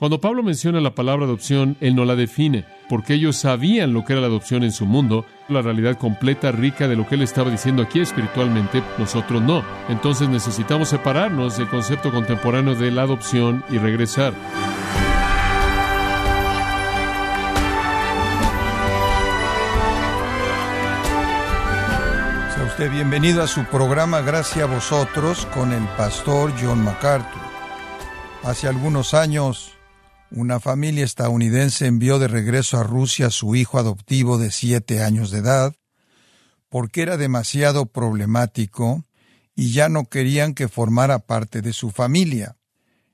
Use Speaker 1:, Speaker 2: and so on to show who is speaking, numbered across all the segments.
Speaker 1: Cuando Pablo menciona la palabra adopción, él no la define, porque ellos sabían lo que era la adopción en su mundo, la realidad completa, rica de lo que él estaba diciendo aquí espiritualmente, nosotros no. Entonces necesitamos separarnos del concepto contemporáneo de la adopción y regresar.
Speaker 2: Sea usted bienvenido a su programa Gracias a vosotros con el pastor John MacArthur. Hace algunos años, una familia estadounidense envió de regreso a Rusia a su hijo adoptivo de siete años de edad, porque era demasiado problemático y ya no querían que formara parte de su familia.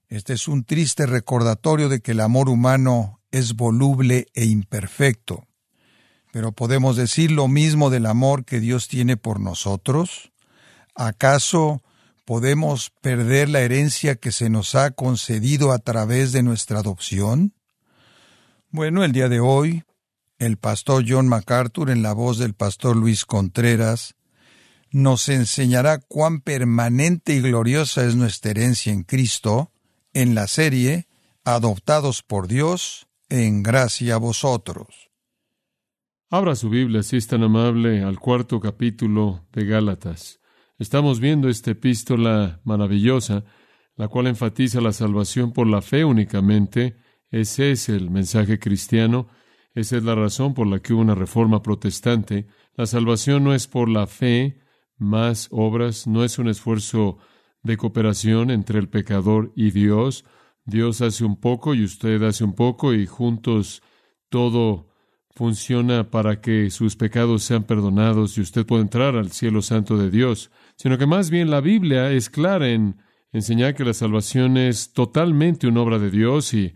Speaker 2: Este es un triste recordatorio de que el amor humano es voluble e imperfecto. Pero podemos decir lo mismo del amor que Dios tiene por nosotros. ¿Acaso podemos perder la herencia que se nos ha concedido a través de nuestra adopción? Bueno, el día de hoy, el pastor John MacArthur, en la voz del pastor Luis Contreras, nos enseñará cuán permanente y gloriosa es nuestra herencia en Cristo en la serie Adoptados por Dios en gracia a vosotros.
Speaker 1: Abra su Biblia, si es tan amable, al cuarto capítulo de Gálatas. Estamos viendo esta epístola maravillosa, la cual enfatiza la salvación por la fe únicamente. Ese es el mensaje cristiano. Esa es la razón por la que hubo una reforma protestante. La salvación no es por la fe, más obras, no es un esfuerzo de cooperación entre el pecador y Dios. Dios hace un poco y usted hace un poco y juntos todo funciona para que sus pecados sean perdonados y usted pueda entrar al cielo santo de Dios, sino que más bien la Biblia es clara en enseñar que la salvación es totalmente una obra de Dios y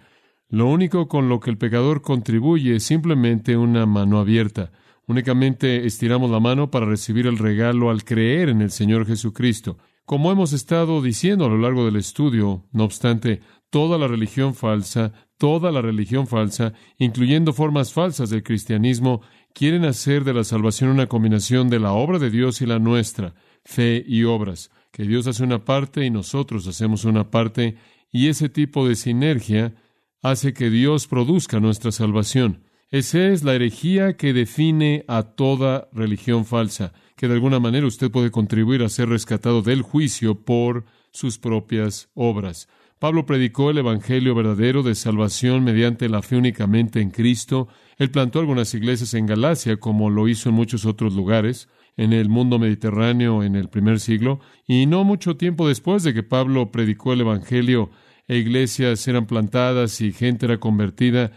Speaker 1: lo único con lo que el pecador contribuye es simplemente una mano abierta. Únicamente estiramos la mano para recibir el regalo al creer en el Señor Jesucristo. Como hemos estado diciendo a lo largo del estudio, no obstante, toda la religión falsa, toda la religión falsa, incluyendo formas falsas del cristianismo, quieren hacer de la salvación una combinación de la obra de Dios y la nuestra, fe y obras, que Dios hace una parte y nosotros hacemos una parte, y ese tipo de sinergia hace que Dios produzca nuestra salvación. Esa es la herejía que define a toda religión falsa, que de alguna manera usted puede contribuir a ser rescatado del juicio por sus propias obras. Pablo predicó el Evangelio verdadero de salvación mediante la fe únicamente en Cristo. Él plantó algunas iglesias en Galacia, como lo hizo en muchos otros lugares, en el mundo mediterráneo en el primer siglo, y no mucho tiempo después de que Pablo predicó el Evangelio, e iglesias eran plantadas y gente era convertida,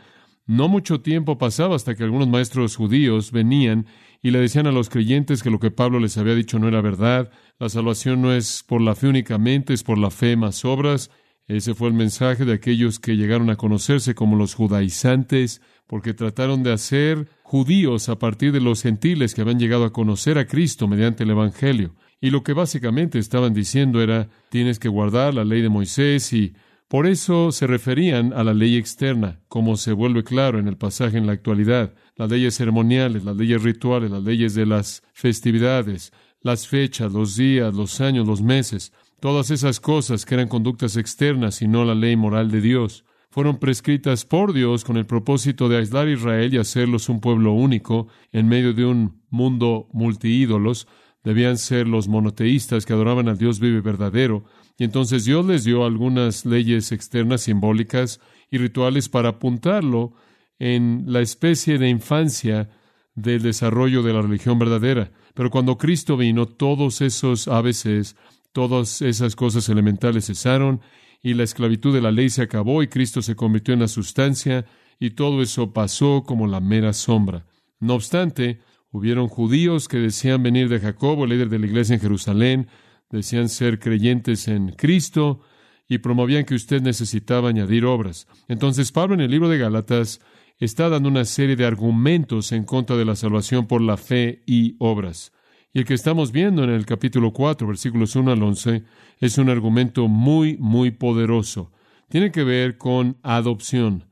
Speaker 1: no mucho tiempo pasaba hasta que algunos maestros judíos venían y le decían a los creyentes que lo que Pablo les había dicho no era verdad, la salvación no es por la fe únicamente, es por la fe más obras, ese fue el mensaje de aquellos que llegaron a conocerse como los judaizantes, porque trataron de hacer judíos a partir de los gentiles que habían llegado a conocer a Cristo mediante el Evangelio. Y lo que básicamente estaban diciendo era, tienes que guardar la ley de Moisés y por eso se referían a la ley externa, como se vuelve claro en el pasaje en la actualidad, las leyes ceremoniales, las leyes rituales, las leyes de las festividades, las fechas, los días, los años, los meses. Todas esas cosas que eran conductas externas y no la ley moral de Dios, fueron prescritas por Dios con el propósito de aislar a Israel y hacerlos un pueblo único en medio de un mundo multiídolos. Debían ser los monoteístas que adoraban al Dios vivo y verdadero. Y entonces Dios les dio algunas leyes externas simbólicas y rituales para apuntarlo en la especie de infancia del desarrollo de la religión verdadera. Pero cuando Cristo vino, todos esos ABCs Todas esas cosas elementales cesaron y la esclavitud de la ley se acabó y Cristo se convirtió en la sustancia y todo eso pasó como la mera sombra. No obstante, hubieron judíos que decían venir de Jacobo, líder de la iglesia en Jerusalén, decían ser creyentes en Cristo y promovían que usted necesitaba añadir obras. Entonces Pablo en el libro de Gálatas está dando una serie de argumentos en contra de la salvación por la fe y obras. Y el que estamos viendo en el capítulo 4, versículos 1 al 11, es un argumento muy, muy poderoso. Tiene que ver con adopción.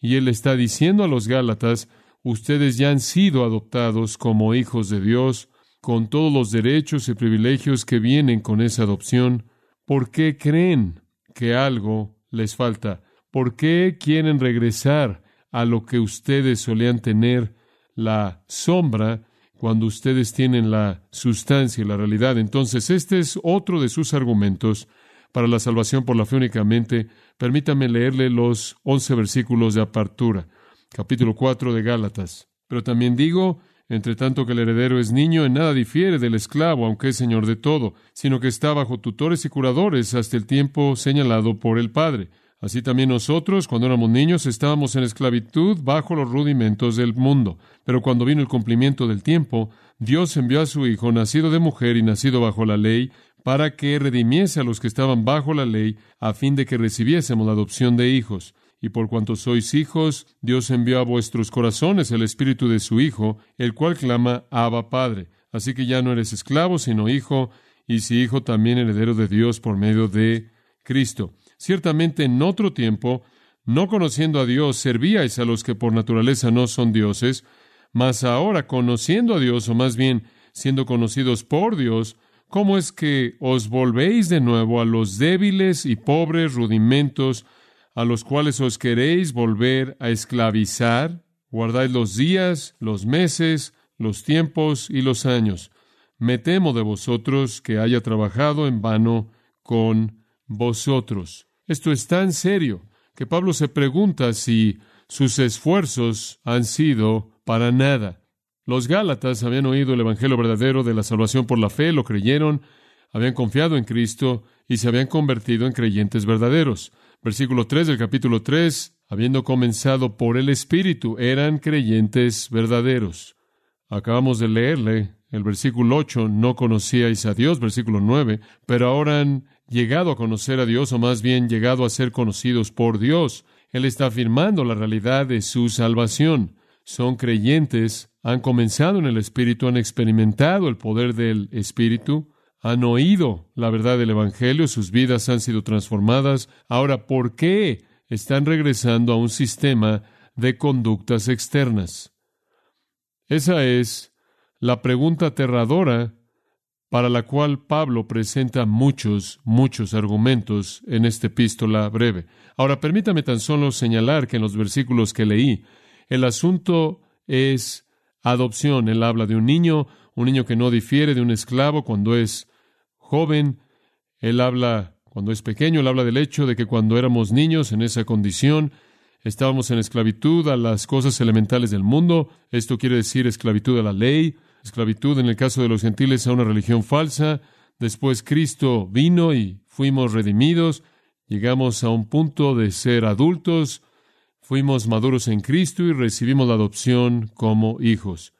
Speaker 1: Y él está diciendo a los Gálatas, ustedes ya han sido adoptados como hijos de Dios, con todos los derechos y privilegios que vienen con esa adopción. ¿Por qué creen que algo les falta? ¿Por qué quieren regresar a lo que ustedes solían tener, la sombra, cuando ustedes tienen la sustancia y la realidad? Entonces, este es otro de sus argumentos para la salvación por la fe únicamente. Permítame leerle los once versículos de apertura, capítulo 4 de Gálatas. Pero también digo, entre tanto que el heredero es niño, en nada difiere del esclavo, aunque es señor de todo, sino que está bajo tutores y curadores hasta el tiempo señalado por el Padre. Así también nosotros, cuando éramos niños, estábamos en esclavitud bajo los rudimentos del mundo. Pero cuando vino el cumplimiento del tiempo, Dios envió a su Hijo, nacido de mujer y nacido bajo la ley, para que redimiese a los que estaban bajo la ley, a fin de que recibiésemos la adopción de hijos. Y por cuanto sois hijos, Dios envió a vuestros corazones el Espíritu de su Hijo, el cual clama Abba Padre. Así que ya no eres esclavo, sino hijo, y si hijo también heredero de Dios por medio de Cristo. Ciertamente en otro tiempo, no conociendo a Dios, servíais a los que por naturaleza no son dioses, mas ahora conociendo a Dios, o más bien siendo conocidos por Dios, ¿cómo es que os volvéis de nuevo a los débiles y pobres rudimentos a los cuales os queréis volver a esclavizar? Guardáis los días, los meses, los tiempos y los años. Me temo de vosotros que haya trabajado en vano con vosotros. Esto es tan serio que Pablo se pregunta si sus esfuerzos han sido para nada. Los Gálatas habían oído el Evangelio verdadero de la salvación por la fe, lo creyeron, habían confiado en Cristo y se habían convertido en creyentes verdaderos. Versículo 3 del capítulo 3, habiendo comenzado por el Espíritu, eran creyentes verdaderos. Acabamos de leerle el versículo 8, no conocíais a Dios, versículo 9, pero ahora han llegado a conocer a Dios, o más bien llegado a ser conocidos por Dios. Él está afirmando la realidad de su salvación. Son creyentes, han comenzado en el Espíritu, han experimentado el poder del Espíritu, han oído la verdad del Evangelio, sus vidas han sido transformadas. Ahora, ¿por qué están regresando a un sistema de conductas externas? Esa es la pregunta aterradora para la cual Pablo presenta muchos, muchos argumentos en esta epístola breve. Ahora, permítame tan solo señalar que en los versículos que leí, el asunto es adopción. Él habla de un niño, un niño que no difiere de un esclavo cuando es joven. Él habla, cuando es pequeño, él habla del hecho de que cuando éramos niños en esa condición, estábamos en esclavitud a las cosas elementales del mundo. Esto quiere decir esclavitud a la ley, esclavitud en el caso de los gentiles a una religión falsa. Después Cristo vino y fuimos redimidos. Llegamos a un punto de ser adultos. Fuimos maduros en Cristo y recibimos la adopción como hijos.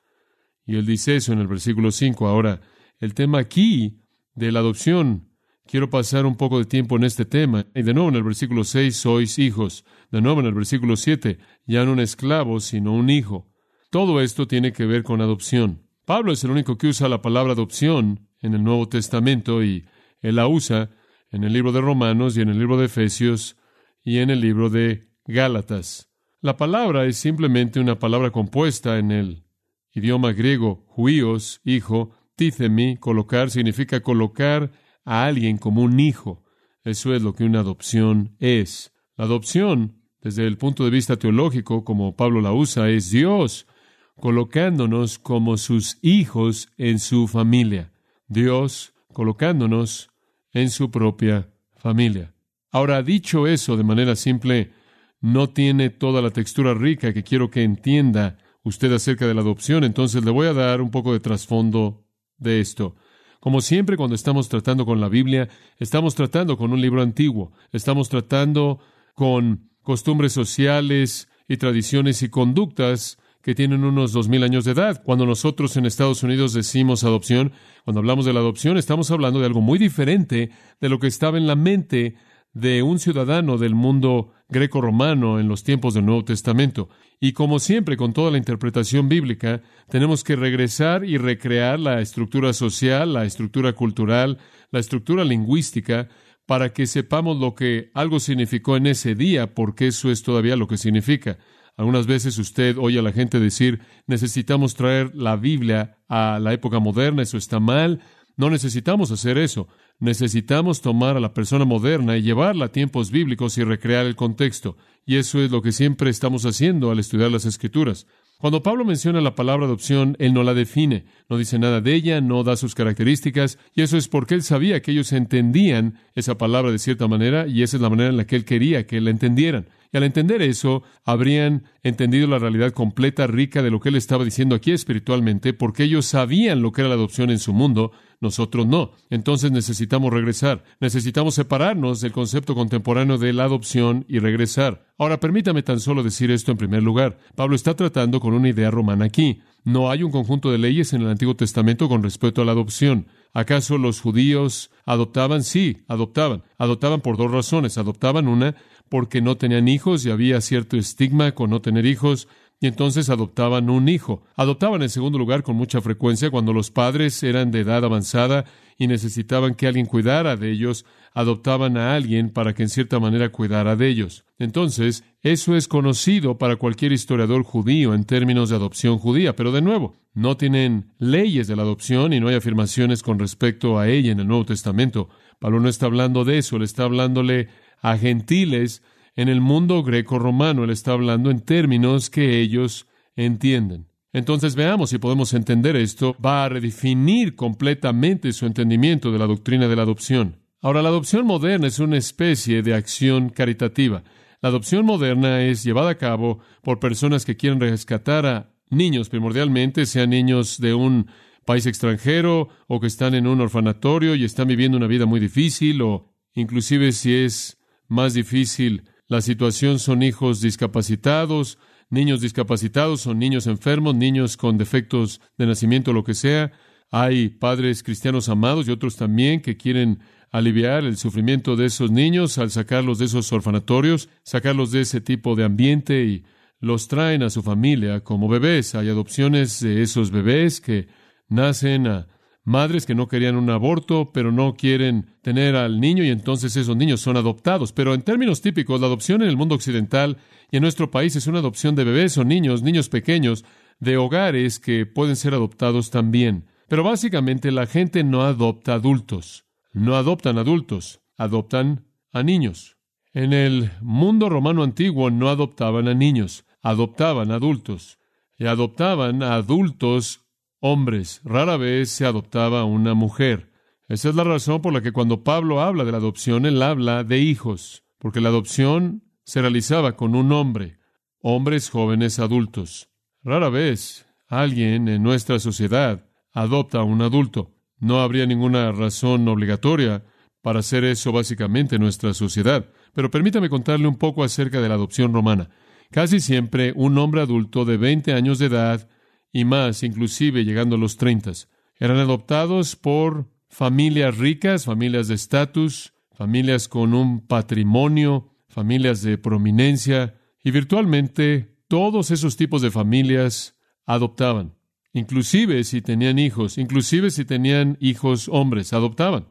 Speaker 1: Y él dice eso en el versículo 5. Ahora, el tema aquí de la adopción, quiero pasar un poco de tiempo en este tema. Y de nuevo en el versículo 6, sois hijos. De nuevo en el versículo 7, ya no un esclavo, sino un hijo. Todo esto tiene que ver con adopción. Pablo es el único que usa la palabra adopción en el Nuevo Testamento y él la usa en el libro de Romanos y en el libro de Efesios y en el libro de Gálatas. La palabra es simplemente una palabra compuesta en el idioma griego, huios, hijo, tícemi, colocar, significa colocar a alguien como un hijo. Eso es lo que una adopción es. La adopción, desde el punto de vista teológico, como Pablo la usa, es Dios colocándonos como sus hijos en su familia. Dios colocándonos en su propia familia. Ahora, dicho eso de manera simple, no tiene toda la textura rica que quiero que entienda usted acerca de la adopción, entonces le voy a dar un poco de trasfondo de esto. Como siempre cuando estamos tratando con la Biblia, estamos tratando con un libro antiguo, estamos tratando con costumbres sociales y tradiciones y conductas que tienen unos dos mil años de edad. Cuando nosotros en Estados Unidos decimos adopción, cuando hablamos de la adopción, estamos hablando de algo muy diferente de lo que estaba en la mente de un ciudadano del mundo greco-romano en los tiempos del Nuevo Testamento. Y como siempre, con toda la interpretación bíblica, tenemos que regresar y recrear la estructura social, la estructura cultural, la estructura lingüística, para que sepamos lo que algo significó en ese día, porque eso es todavía lo que significa. Algunas veces usted oye a la gente decir, necesitamos traer la Biblia a la época moderna, eso está mal. No necesitamos hacer eso. necesitamos tomar a la persona moderna y llevarla a tiempos bíblicos y recrear el contexto. Y eso es lo que siempre estamos haciendo al estudiar las Escrituras. Cuando Pablo menciona la palabra adopción, él no la define, no dice nada de ella, no da sus características, y eso es porque él sabía que ellos entendían esa palabra de cierta manera, y esa es la manera en la que él quería que la entendieran. Y al entender eso, habrían entendido la realidad completa, rica de lo que él estaba diciendo aquí espiritualmente, porque ellos sabían lo que era la adopción en su mundo, nosotros no. Entonces necesitamos regresar. Necesitamos separarnos del concepto contemporáneo de la adopción y regresar. Ahora, permítame tan solo decir esto en primer lugar. Pablo está tratando con una idea romana aquí. No hay un conjunto de leyes en el Antiguo Testamento con respecto a la adopción. ¿Acaso los judíos adoptaban? Sí, adoptaban. Adoptaban por dos razones. Adoptaban una porque no tenían hijos y había cierto estigma con no tener hijos, y entonces adoptaban un hijo. Adoptaban en segundo lugar con mucha frecuencia cuando los padres eran de edad avanzada y necesitaban que alguien cuidara de ellos, adoptaban a alguien para que en cierta manera cuidara de ellos. Entonces, eso es conocido para cualquier historiador judío en términos de adopción judía, pero de nuevo, no tienen leyes de la adopción y no hay afirmaciones con respecto a ella en el Nuevo Testamento. Pablo no está hablando de eso, le está hablándole a gentiles en el mundo greco-romano. Él está hablando en términos que ellos entienden. Entonces veamos si podemos entender esto. Va a redefinir completamente su entendimiento de la doctrina de la adopción. Ahora, la adopción moderna es una especie de acción caritativa. La adopción moderna es llevada a cabo por personas que quieren rescatar a niños primordialmente, sean niños de un país extranjero o que están en un orfanatorio y están viviendo una vida muy difícil o inclusive si es más difícil la situación son hijos discapacitados, niños discapacitados, son niños enfermos, niños con defectos de nacimiento, lo que sea. Hay padres cristianos amados y otros también que quieren aliviar el sufrimiento de esos niños al sacarlos de esos orfanatorios, sacarlos de ese tipo de ambiente y los traen a su familia como bebés. Hay adopciones de esos bebés que nacen a madres que no querían un aborto, pero no quieren tener al niño y entonces esos niños son adoptados. Pero en términos típicos, la adopción en el mundo occidental y en nuestro país es una adopción de bebés o niños, niños pequeños, de hogares que pueden ser adoptados también. Pero básicamente la gente no adopta adultos, no adoptan adultos, adoptan a niños. En el mundo romano antiguo no adoptaban a niños, adoptaban adultos. Y adoptaban a adultos hombres, rara vez se adoptaba una mujer. Esa es la razón por la que cuando Pablo habla de la adopción, él habla de hijos, porque la adopción se realizaba con un hombre, hombres jóvenes adultos. Rara vez alguien en nuestra sociedad adopta a un adulto. No habría ninguna razón obligatoria para hacer eso básicamente en nuestra sociedad. Pero permítame contarle un poco acerca de la adopción romana. Casi siempre un hombre adulto de 20 años de edad y más, inclusive llegando a los treintas. Eran adoptados por familias ricas, familias de estatus, familias con un patrimonio, familias de prominencia, y virtualmente todos esos tipos de familias adoptaban. Inclusive si tenían hijos, inclusive si tenían hijos hombres, adoptaban.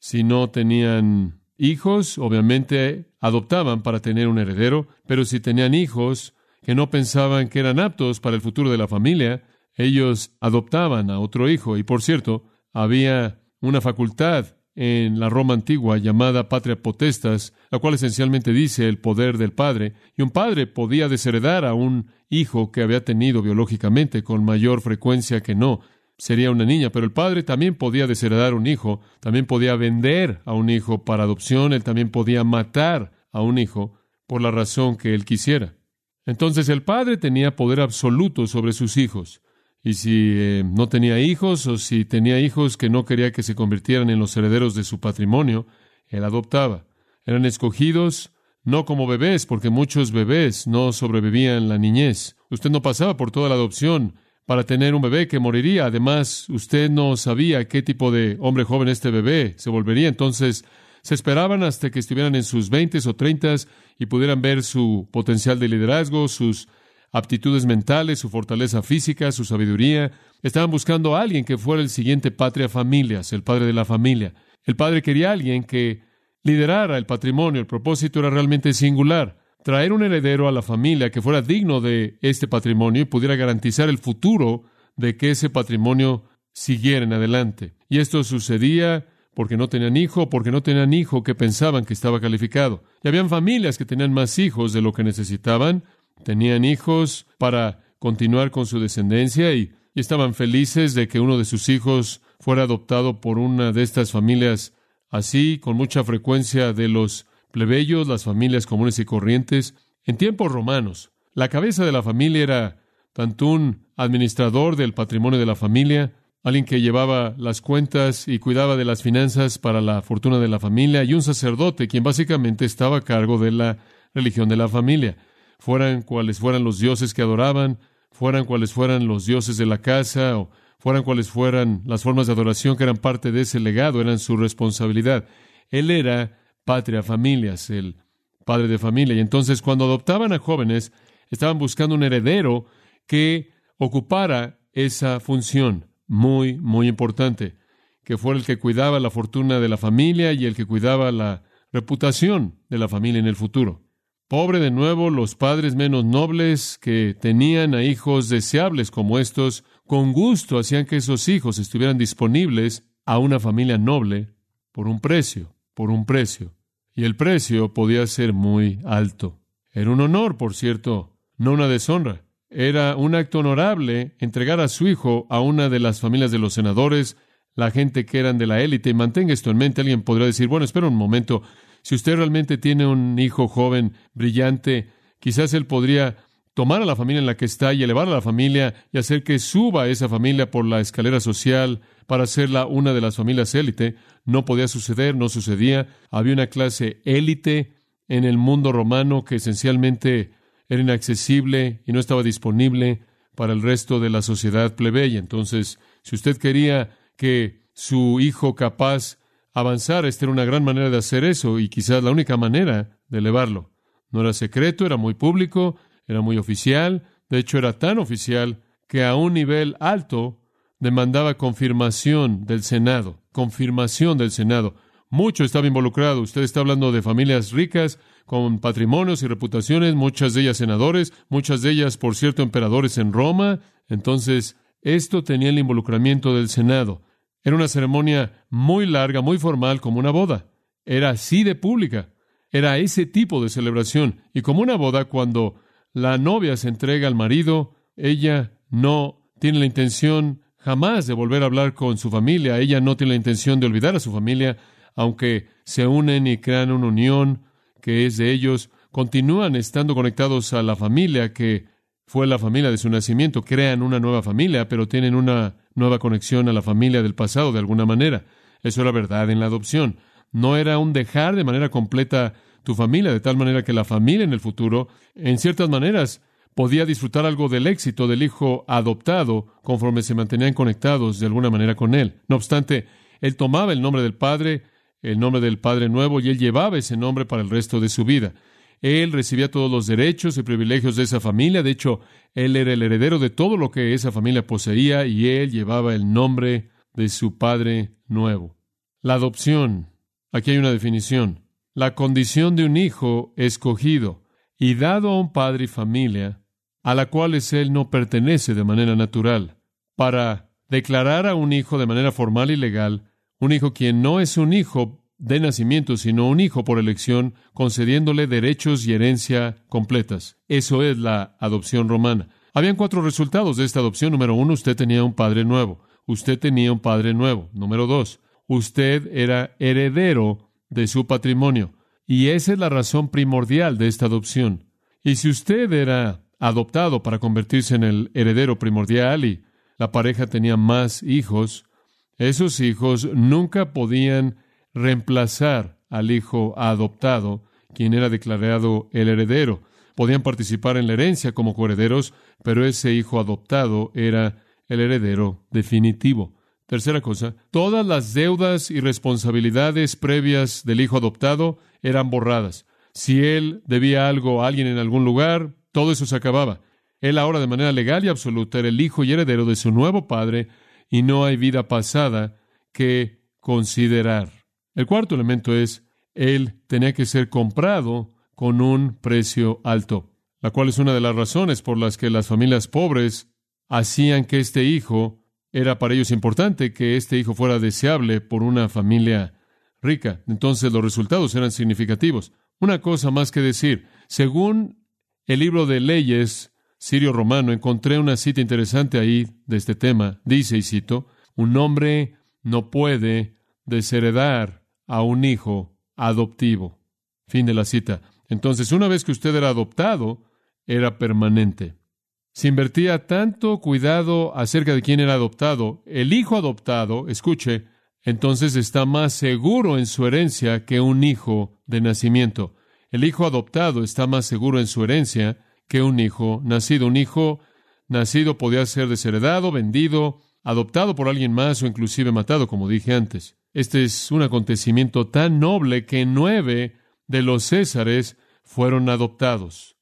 Speaker 1: Si no tenían hijos, obviamente adoptaban para tener un heredero, pero si tenían hijos, que no pensaban que eran aptos para el futuro de la familia, ellos adoptaban a otro hijo. Y por cierto, había una facultad en la Roma antigua llamada patria potestas, la cual esencialmente dice el poder del padre, y un padre podía desheredar a un hijo que había tenido biológicamente con mayor frecuencia que no. Sería una niña, pero el padre también podía desheredar un hijo, también podía vender a un hijo para adopción, él también podía matar a un hijo por la razón que él quisiera. Entonces el padre tenía poder absoluto sobre sus hijos. Y si eh, no tenía hijos o si tenía hijos que no quería que se convirtieran en los herederos de su patrimonio, él adoptaba. Eran escogidos no como bebés, porque muchos bebés no sobrevivían la niñez. Usted no pasaba por toda la adopción para tener un bebé que moriría. Además, usted no sabía qué tipo de hombre joven este bebé se volvería. Entonces, se esperaban hasta que estuvieran en sus veintes o treintas y pudieran ver su potencial de liderazgo, sus aptitudes mentales, su fortaleza física, su sabiduría. Estaban buscando a alguien que fuera el siguiente patria familias, el padre de la familia. El padre quería a alguien que liderara el patrimonio. El propósito era realmente singular. Traer un heredero a la familia que fuera digno de este patrimonio y pudiera garantizar el futuro de que ese patrimonio siguiera en adelante. Y esto sucedía porque no tenían hijo, porque no tenían hijo que pensaban que estaba calificado. Y habían familias que tenían más hijos de lo que necesitaban, tenían hijos para continuar con su descendencia y, y estaban felices de que uno de sus hijos fuera adoptado por una de estas familias así, con mucha frecuencia de los plebeyos, las familias comunes y corrientes. En tiempos romanos, la cabeza de la familia era tanto un administrador del patrimonio de la familia, alguien que llevaba las cuentas y cuidaba de las finanzas para la fortuna de la familia, y un sacerdote, quien básicamente estaba a cargo de la religión de la familia. Fueran cuales fueran los dioses que adoraban, fueran cuales fueran los dioses de la casa, o fueran cuales fueran las formas de adoración que eran parte de ese legado, eran su responsabilidad. Él era patria familias, el padre de familia. Y entonces cuando adoptaban a jóvenes, estaban buscando un heredero que ocupara esa función muy, muy importante, que fuera el que cuidaba la fortuna de la familia y el que cuidaba la reputación de la familia en el futuro. Pobre de nuevo los padres menos nobles que tenían a hijos deseables como estos, con gusto hacían que esos hijos estuvieran disponibles a una familia noble por un precio, por un precio. Y el precio podía ser muy alto. Era un honor, por cierto, no una deshonra. Era un acto honorable entregar a su hijo a una de las familias de los senadores, la gente que eran de la élite. Y mantenga esto en mente. Alguien podría decir, bueno, espera un momento. Si usted realmente tiene un hijo joven, brillante, quizás él podría tomar a la familia en la que está y elevar a la familia y hacer que suba esa familia por la escalera social para hacerla una de las familias élite. No podía suceder, no sucedía. Había una clase élite en el mundo romano que esencialmente era inaccesible y no estaba disponible para el resto de la sociedad plebeya. Entonces, si usted quería que su hijo capaz avanzara, esta era una gran manera de hacer eso y quizás la única manera de elevarlo. No era secreto, era muy público, era muy oficial, de hecho era tan oficial que a un nivel alto demandaba confirmación del Senado, confirmación del Senado. Mucho estaba involucrado. Usted está hablando de familias ricas, con patrimonios y reputaciones, muchas de ellas senadores, muchas de ellas, por cierto, emperadores en Roma. Entonces, esto tenía el involucramiento del Senado. Era una ceremonia muy larga, muy formal, como una boda. Era así de pública. Era ese tipo de celebración. Y como una boda, cuando la novia se entrega al marido, ella no tiene la intención jamás de volver a hablar con su familia. Ella no tiene la intención de olvidar a su familia, aunque se unen y crean una unión que es de ellos, continúan estando conectados a la familia que fue la familia de su nacimiento, crean una nueva familia, pero tienen una nueva conexión a la familia del pasado de alguna manera. Eso era verdad en la adopción. No era un dejar de manera completa tu familia, de tal manera que la familia en el futuro, en ciertas maneras, podía disfrutar algo del éxito del hijo adoptado conforme se mantenían conectados de alguna manera con él. No obstante, él tomaba el nombre del padre, el nombre del Padre Nuevo y él llevaba ese nombre para el resto de su vida. Él recibía todos los derechos y privilegios de esa familia. De hecho, él era el heredero de todo lo que esa familia poseía y él llevaba el nombre de su Padre Nuevo. La adopción. Aquí hay una definición. La condición de un hijo escogido y dado a un padre y familia a la cual él no pertenece de manera natural, para declarar a un hijo de manera formal y legal un hijo quien no es un hijo de nacimiento, sino un hijo por elección, concediéndole derechos y herencia completas. Eso es la adopción romana. Habían cuatro resultados de esta adopción. Número uno, usted tenía un padre nuevo. Usted tenía un padre nuevo. Número dos, usted era heredero de su patrimonio. Y esa es la razón primordial de esta adopción. Y si usted era adoptado para convertirse en el heredero primordial y la pareja tenía más hijos, esos hijos nunca podían reemplazar al hijo adoptado, quien era declarado el heredero. Podían participar en la herencia como coherederos, pero ese hijo adoptado era el heredero definitivo. Tercera cosa, todas las deudas y responsabilidades previas del hijo adoptado eran borradas. Si él debía algo a alguien en algún lugar, todo eso se acababa. Él ahora de manera legal y absoluta era el hijo y heredero de su nuevo padre, y no hay vida pasada que considerar. El cuarto elemento es, él tenía que ser comprado con un precio alto, la cual es una de las razones por las que las familias pobres hacían que este hijo era para ellos importante que este hijo fuera deseable por una familia rica. Entonces los resultados eran significativos. Una cosa más que decir, según el libro de leyes sirio-romano, encontré una cita interesante ahí de este tema. Dice, y cito, un hombre no puede desheredar a un hijo adoptivo. Fin de la cita. Entonces, una vez que usted era adoptado, era permanente. Se invertía tanto cuidado acerca de quién era adoptado. El hijo adoptado, escuche, entonces está más seguro en su herencia que un hijo de nacimiento. El hijo adoptado está más seguro en su herencia que un hijo nacido. Un hijo nacido podía ser desheredado, vendido, adoptado por alguien más o inclusive matado, como dije antes. Este es un acontecimiento tan noble que nueve de los Césares fueron adoptados.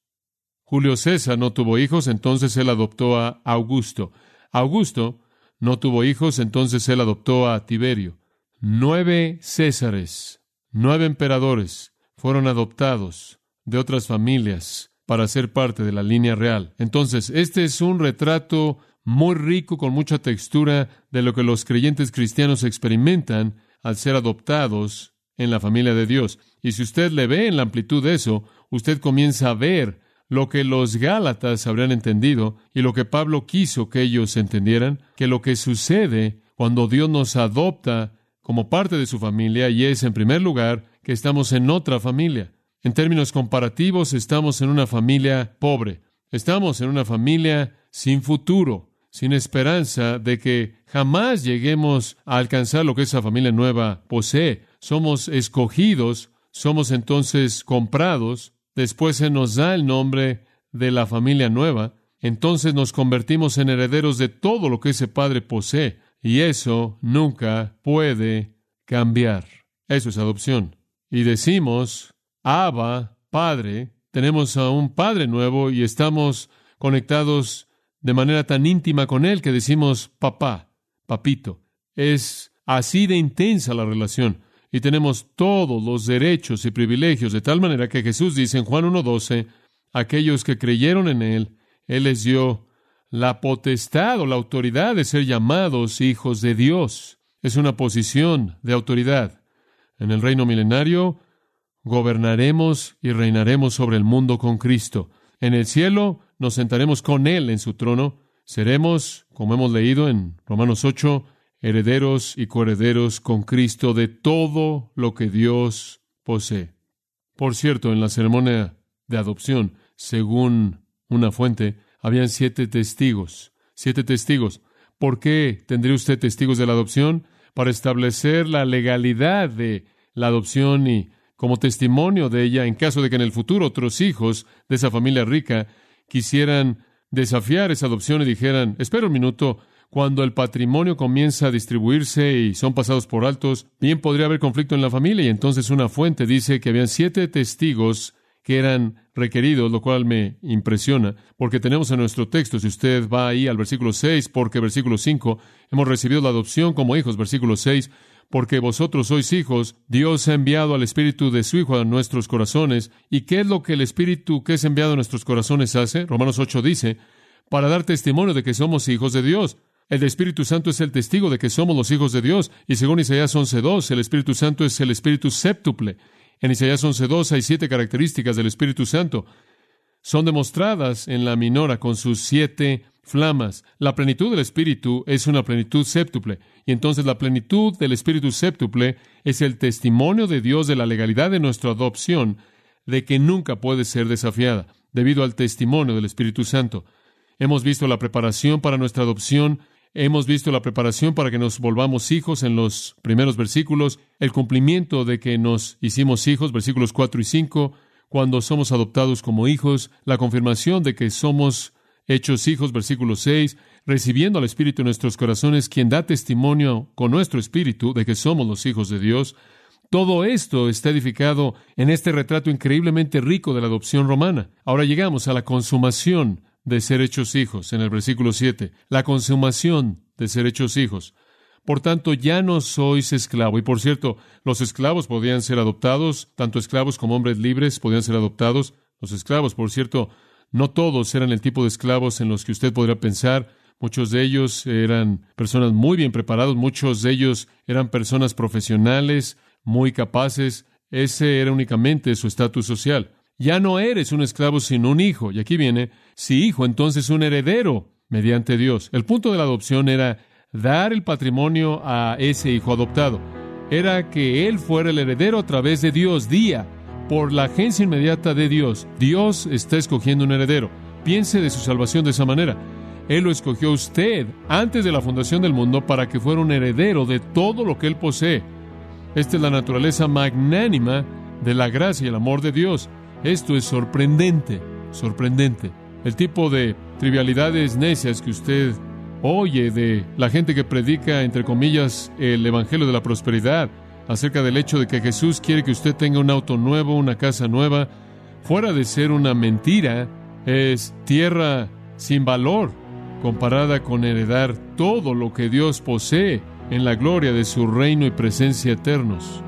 Speaker 1: Julio César no tuvo hijos, entonces él adoptó a Augusto. Augusto no tuvo hijos, entonces él adoptó a Tiberio. Nueve Césares, nueve emperadores fueron adoptados de otras familias para ser parte de la línea real. Entonces, este es un retrato muy rico, con mucha textura, de lo que los creyentes cristianos experimentan al ser adoptados en la familia de Dios. Y si usted le ve en la amplitud de eso, usted comienza a ver lo que los Gálatas habrían entendido y lo que Pablo quiso que ellos entendieran, que lo que sucede cuando Dios nos adopta como parte de su familia y es, en primer lugar, que estamos en otra familia. En términos comparativos, estamos en una familia pobre. Estamos en una familia sin futuro, sin esperanza de que jamás lleguemos a alcanzar lo que esa familia nueva posee. Somos escogidos, somos entonces comprados después se nos da el nombre de la familia nueva, entonces nos convertimos en herederos de todo lo que ese padre posee, y eso nunca puede cambiar. Eso es adopción. Y decimos, Abba, Padre, tenemos a un Padre nuevo y estamos conectados de manera tan íntima con Él que decimos papá, papito. Es así de intensa la relación y tenemos todos los derechos y privilegios, de tal manera que Jesús dice en Juan 1.12, aquellos que creyeron en Él, Él les dio la potestad o la autoridad de ser llamados hijos de Dios. Es una posición de autoridad. En el reino milenario, gobernaremos y reinaremos sobre el mundo con Cristo. En el cielo nos sentaremos con Él en su trono. Seremos, como hemos leído en Romanos 8, herederos y coherederos con Cristo de todo lo que Dios posee. Por cierto, en la ceremonia de adopción, según una fuente, habían siete testigos. Siete testigos. ¿Por qué tendría usted testigos de la adopción? Para establecer la legalidad de la adopción y como testimonio de ella en caso de que en el futuro otros hijos de esa familia rica quisieran desafiar esa adopción y dijeran, espera un minuto, cuando el patrimonio comienza a distribuirse y son pasados por altos, bien podría haber conflicto en la familia y entonces una fuente dice que habían siete testigos que eran requeridos, lo cual me impresiona, porque tenemos en nuestro texto, si usted va ahí al versículo 6, porque versículo 5, hemos recibido la adopción como hijos, versículo 6, porque vosotros sois hijos, Dios ha enviado al Espíritu de su Hijo a nuestros corazones. ¿Y qué es lo que el Espíritu que es enviado a nuestros corazones hace? Romanos 8 dice, para dar testimonio de que somos hijos de Dios. El Espíritu Santo es el testigo de que somos los hijos de Dios. Y según Isaías 11.2, el Espíritu Santo es el Espíritu séptuple. En Isaías 11.2 hay siete características del Espíritu Santo. Son demostradas en la minora con sus siete flamas. La plenitud del Espíritu es una plenitud séptuple. Y entonces la plenitud del Espíritu séptuple es el testimonio de Dios de la legalidad de nuestra adopción, de que nunca puede ser desafiada, debido al testimonio del Espíritu Santo. Hemos visto la preparación para nuestra adopción Hemos visto la preparación para que nos volvamos hijos en los primeros versículos, el cumplimiento de que nos hicimos hijos, versículos 4 y 5, cuando somos adoptados como hijos, la confirmación de que somos hechos hijos, versículo 6, recibiendo al Espíritu en nuestros corazones, quien da testimonio con nuestro Espíritu de que somos los hijos de Dios. Todo esto está edificado en este retrato increíblemente rico de la adopción romana. Ahora llegamos a la consumación de ser hechos hijos, en el versículo 7, la consumación de ser hechos hijos. Por tanto, ya no sois esclavo. Y por cierto, los esclavos podían ser adoptados, tanto esclavos como hombres libres podían ser adoptados. Los esclavos, por cierto, no todos eran el tipo de esclavos en los que usted podría pensar. Muchos de ellos eran personas muy bien preparados, muchos de ellos eran personas profesionales, muy capaces. Ese era únicamente su estatus social. Ya no eres un esclavo sino un hijo. Y aquí viene, si hijo, entonces un heredero mediante Dios. El punto de la adopción era dar el patrimonio a ese hijo adoptado. Era que él fuera el heredero a través de Dios, día, por la agencia inmediata de Dios. Dios está escogiendo un heredero. Piense de su salvación de esa manera. Él lo escogió a usted antes de la fundación del mundo para que fuera un heredero de todo lo que Él posee. Esta es la naturaleza magnánima de la gracia y el amor de Dios. Esto es sorprendente, sorprendente. El tipo de trivialidades necias que usted oye de la gente que predica, entre comillas, el Evangelio de la Prosperidad, acerca del hecho de que Jesús quiere que usted tenga un auto nuevo, una casa nueva, fuera de ser una mentira, es tierra sin valor comparada con heredar todo lo que Dios posee en la gloria de su reino y presencia eternos.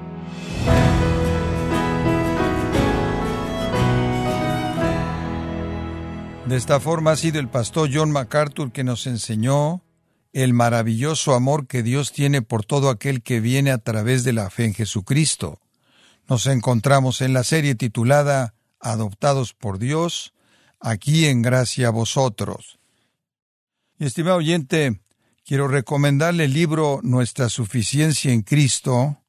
Speaker 2: De esta forma ha sido el pastor John MacArthur que nos enseñó el maravilloso amor que Dios tiene por todo aquel que viene a través de la fe en Jesucristo. Nos encontramos en la serie titulada Adoptados por Dios, aquí en gracia a vosotros. Estimado oyente, quiero recomendarle el libro Nuestra Suficiencia en Cristo,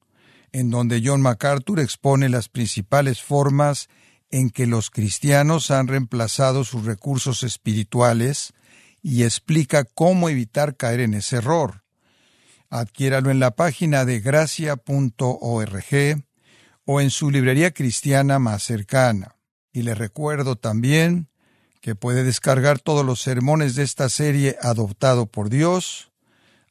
Speaker 2: en donde John MacArthur expone las principales formas en que los cristianos han reemplazado sus recursos espirituales y explica cómo evitar caer en ese error. Adquiéralo en la página de gracia.org o en su librería cristiana más cercana. Y le recuerdo también que puede descargar todos los sermones de esta serie adoptado por Dios,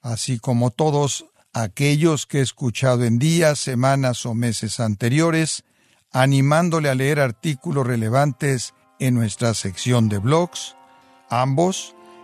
Speaker 2: así como todos aquellos que he escuchado en días, semanas o meses anteriores, animándole a leer artículos relevantes en nuestra sección de blogs, ambos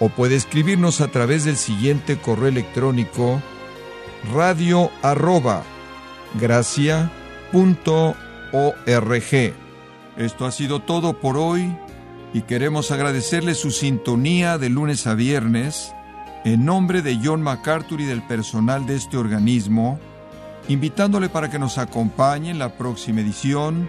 Speaker 2: O puede escribirnos a través del siguiente correo electrónico radio arroba esto ha sido todo por hoy y queremos agradecerle su sintonía de lunes a viernes. En nombre de John MacArthur y del personal de este organismo, invitándole para que nos acompañe en la próxima edición